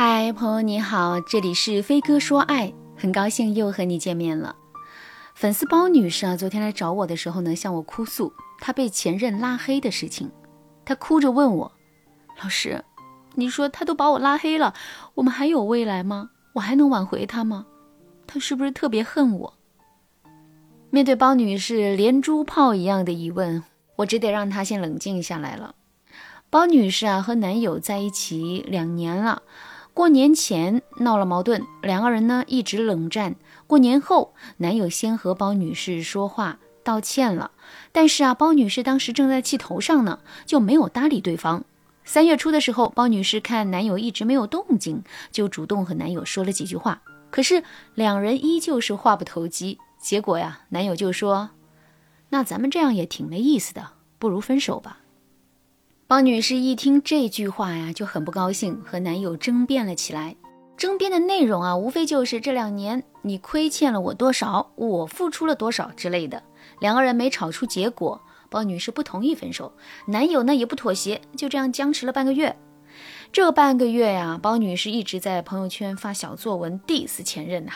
嗨，朋友你好，这里是飞哥说爱，很高兴又和你见面了。粉丝包女士啊，昨天来找我的时候呢，向我哭诉她被前任拉黑的事情。她哭着问我：“老师，你说他都把我拉黑了，我们还有未来吗？我还能挽回他吗？他是不是特别恨我？”面对包女士连珠炮一样的疑问，我只得让她先冷静下来了。包女士啊，和男友在一起两年了。过年前闹了矛盾，两个人呢一直冷战。过年后，男友先和包女士说话道歉了，但是啊，包女士当时正在气头上呢，就没有搭理对方。三月初的时候，包女士看男友一直没有动静，就主动和男友说了几句话，可是两人依旧是话不投机。结果呀，男友就说：“那咱们这样也挺没意思的，不如分手吧。”包女士一听这句话呀，就很不高兴，和男友争辩了起来。争辩的内容啊，无非就是这两年你亏欠了我多少，我付出了多少之类的。两个人没吵出结果，包女士不同意分手，男友呢也不妥协，就这样僵持了半个月。这半个月呀，包女士一直在朋友圈发小作文 diss 前任呐，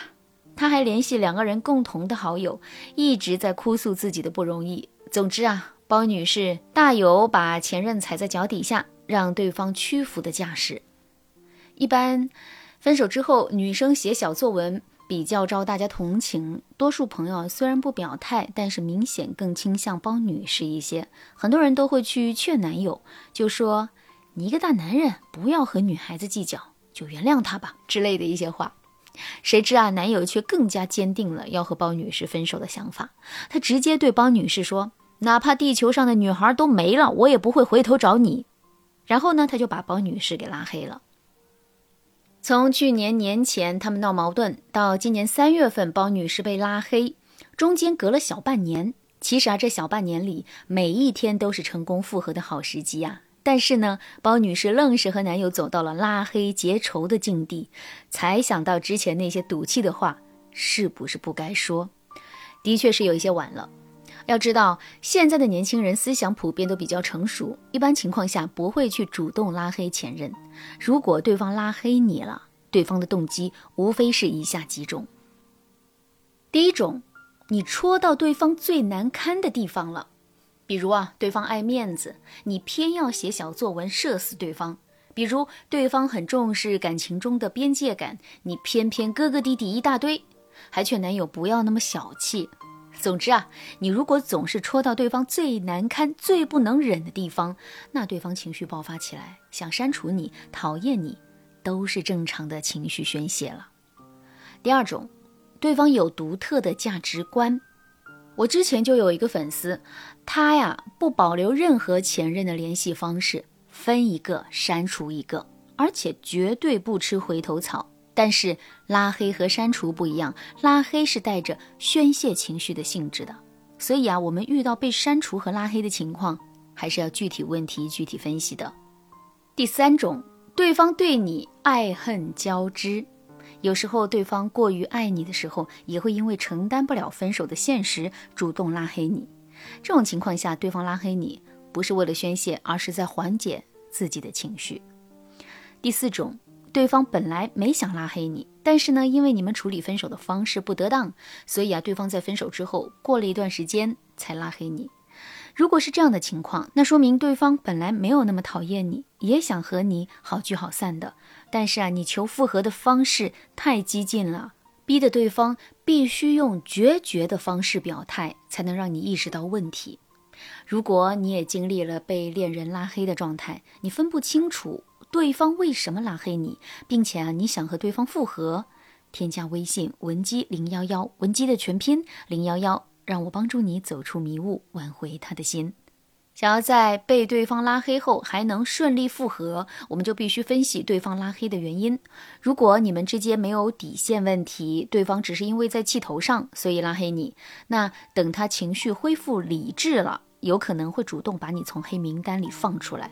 她还联系两个人共同的好友，一直在哭诉自己的不容易。总之啊。包女士大有把前任踩在脚底下，让对方屈服的架势。一般分手之后，女生写小作文比较招大家同情。多数朋友虽然不表态，但是明显更倾向包女士一些。很多人都会去劝男友，就说：“你一个大男人，不要和女孩子计较，就原谅她吧”之类的一些话。谁知啊，男友却更加坚定了要和包女士分手的想法。他直接对包女士说。哪怕地球上的女孩都没了，我也不会回头找你。然后呢，他就把包女士给拉黑了。从去年年前他们闹矛盾到今年三月份包女士被拉黑，中间隔了小半年。其实啊，这小半年里每一天都是成功复合的好时机啊。但是呢，包女士愣是和男友走到了拉黑结仇的境地，才想到之前那些赌气的话是不是不该说？的确是有一些晚了。要知道，现在的年轻人思想普遍都比较成熟，一般情况下不会去主动拉黑前任。如果对方拉黑你了，对方的动机无非是以下几种：第一种，你戳到对方最难堪的地方了，比如啊，对方爱面子，你偏要写小作文射死对方；比如对方很重视感情中的边界感，你偏偏哥哥弟弟一大堆，还劝男友不要那么小气。总之啊，你如果总是戳到对方最难堪、最不能忍的地方，那对方情绪爆发起来，想删除你、讨厌你，都是正常的情绪宣泄了。第二种，对方有独特的价值观。我之前就有一个粉丝，他呀不保留任何前任的联系方式，分一个删除一个，而且绝对不吃回头草。但是拉黑和删除不一样，拉黑是带着宣泄情绪的性质的，所以啊，我们遇到被删除和拉黑的情况，还是要具体问题具体分析的。第三种，对方对你爱恨交织，有时候对方过于爱你的时候，也会因为承担不了分手的现实，主动拉黑你。这种情况下，对方拉黑你不是为了宣泄，而是在缓解自己的情绪。第四种。对方本来没想拉黑你，但是呢，因为你们处理分手的方式不得当，所以啊，对方在分手之后过了一段时间才拉黑你。如果是这样的情况，那说明对方本来没有那么讨厌你，也想和你好聚好散的。但是啊，你求复合的方式太激进了，逼得对方必须用决绝的方式表态，才能让你意识到问题。如果你也经历了被恋人拉黑的状态，你分不清楚。对方为什么拉黑你，并且啊，你想和对方复合？添加微信文姬零幺幺，文姬的全拼零幺幺，让我帮助你走出迷雾，挽回他的心。想要在被对方拉黑后还能顺利复合，我们就必须分析对方拉黑的原因。如果你们之间没有底线问题，对方只是因为在气头上，所以拉黑你，那等他情绪恢复理智了。有可能会主动把你从黑名单里放出来。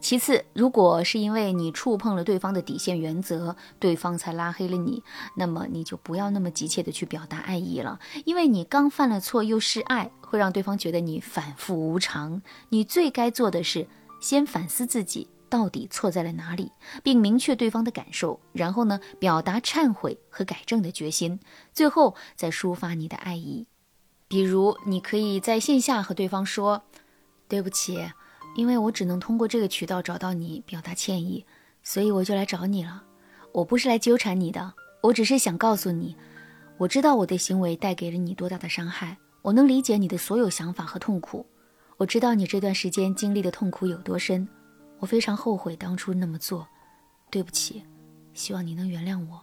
其次，如果是因为你触碰了对方的底线原则，对方才拉黑了你，那么你就不要那么急切的去表达爱意了，因为你刚犯了错又示爱，会让对方觉得你反复无常。你最该做的是先反思自己，到底错在了哪里，并明确对方的感受，然后呢，表达忏悔和改正的决心，最后再抒发你的爱意。比如，你可以在线下和对方说：“对不起，因为我只能通过这个渠道找到你，表达歉意，所以我就来找你了。我不是来纠缠你的，我只是想告诉你，我知道我的行为带给了你多大的伤害，我能理解你的所有想法和痛苦。”我知道你这段时间经历的痛苦有多深，我非常后悔当初那么做，对不起，希望你能原谅我。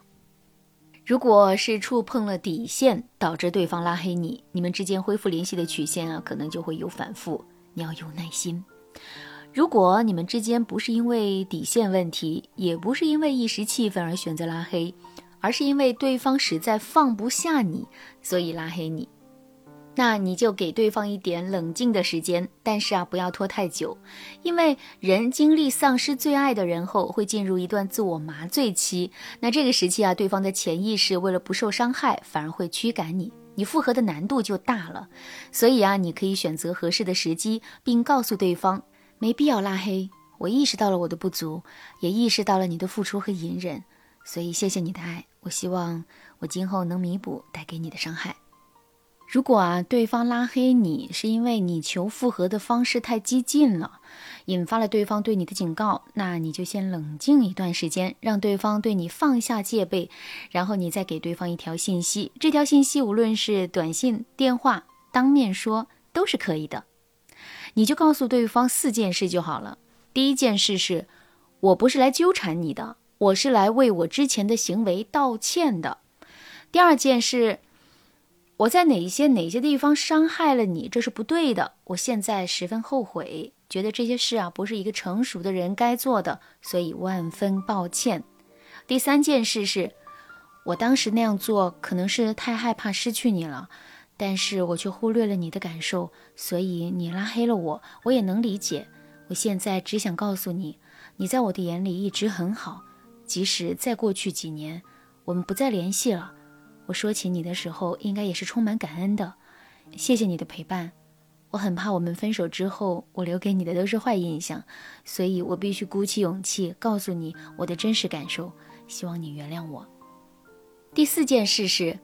如果是触碰了底线，导致对方拉黑你，你们之间恢复联系的曲线啊，可能就会有反复，你要有耐心。如果你们之间不是因为底线问题，也不是因为一时气愤而选择拉黑，而是因为对方实在放不下你，所以拉黑你。那你就给对方一点冷静的时间，但是啊，不要拖太久，因为人经历丧失最爱的人后，会进入一段自我麻醉期。那这个时期啊，对方的潜意识为了不受伤害，反而会驱赶你，你复合的难度就大了。所以啊，你可以选择合适的时机，并告诉对方，没必要拉黑。我意识到了我的不足，也意识到了你的付出和隐忍，所以谢谢你的爱。我希望我今后能弥补带给你的伤害。如果啊，对方拉黑你是因为你求复合的方式太激进了，引发了对方对你的警告，那你就先冷静一段时间，让对方对你放下戒备，然后你再给对方一条信息。这条信息无论是短信、电话、当面说都是可以的。你就告诉对方四件事就好了。第一件事是，我不是来纠缠你的，我是来为我之前的行为道歉的。第二件事。我在哪一些哪些地方伤害了你？这是不对的。我现在十分后悔，觉得这些事啊不是一个成熟的人该做的，所以万分抱歉。第三件事是，我当时那样做可能是太害怕失去你了，但是我却忽略了你的感受，所以你拉黑了我，我也能理解。我现在只想告诉你，你在我的眼里一直很好，即使再过去几年，我们不再联系了。我说起你的时候，应该也是充满感恩的。谢谢你的陪伴。我很怕我们分手之后，我留给你的都是坏印象，所以我必须鼓起勇气告诉你我的真实感受。希望你原谅我。第四件事是，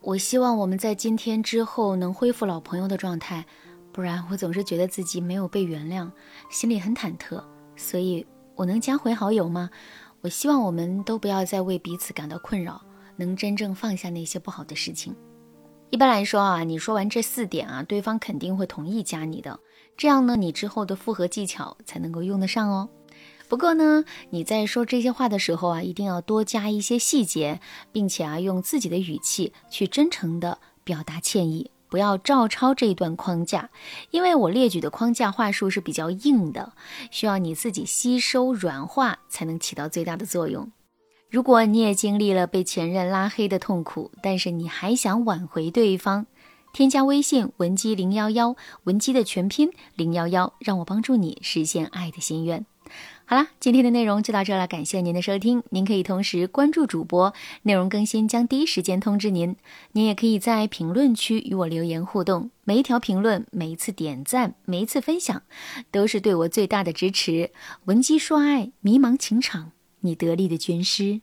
我希望我们在今天之后能恢复老朋友的状态，不然我总是觉得自己没有被原谅，心里很忐忑。所以，我能加回好友吗？我希望我们都不要再为彼此感到困扰。能真正放下那些不好的事情。一般来说啊，你说完这四点啊，对方肯定会同意加你的。这样呢，你之后的复合技巧才能够用得上哦。不过呢，你在说这些话的时候啊，一定要多加一些细节，并且啊，用自己的语气去真诚的表达歉意，不要照抄这一段框架，因为我列举的框架话术是比较硬的，需要你自己吸收软化才能起到最大的作用。如果你也经历了被前任拉黑的痛苦，但是你还想挽回对方，添加微信文姬零幺幺，文姬的全拼零幺幺，让我帮助你实现爱的心愿。好啦，今天的内容就到这了，感谢您的收听。您可以同时关注主播，内容更新将第一时间通知您。您也可以在评论区与我留言互动，每一条评论、每一次点赞、每一次分享，都是对我最大的支持。文姬说爱，迷茫情场。你得力的军师。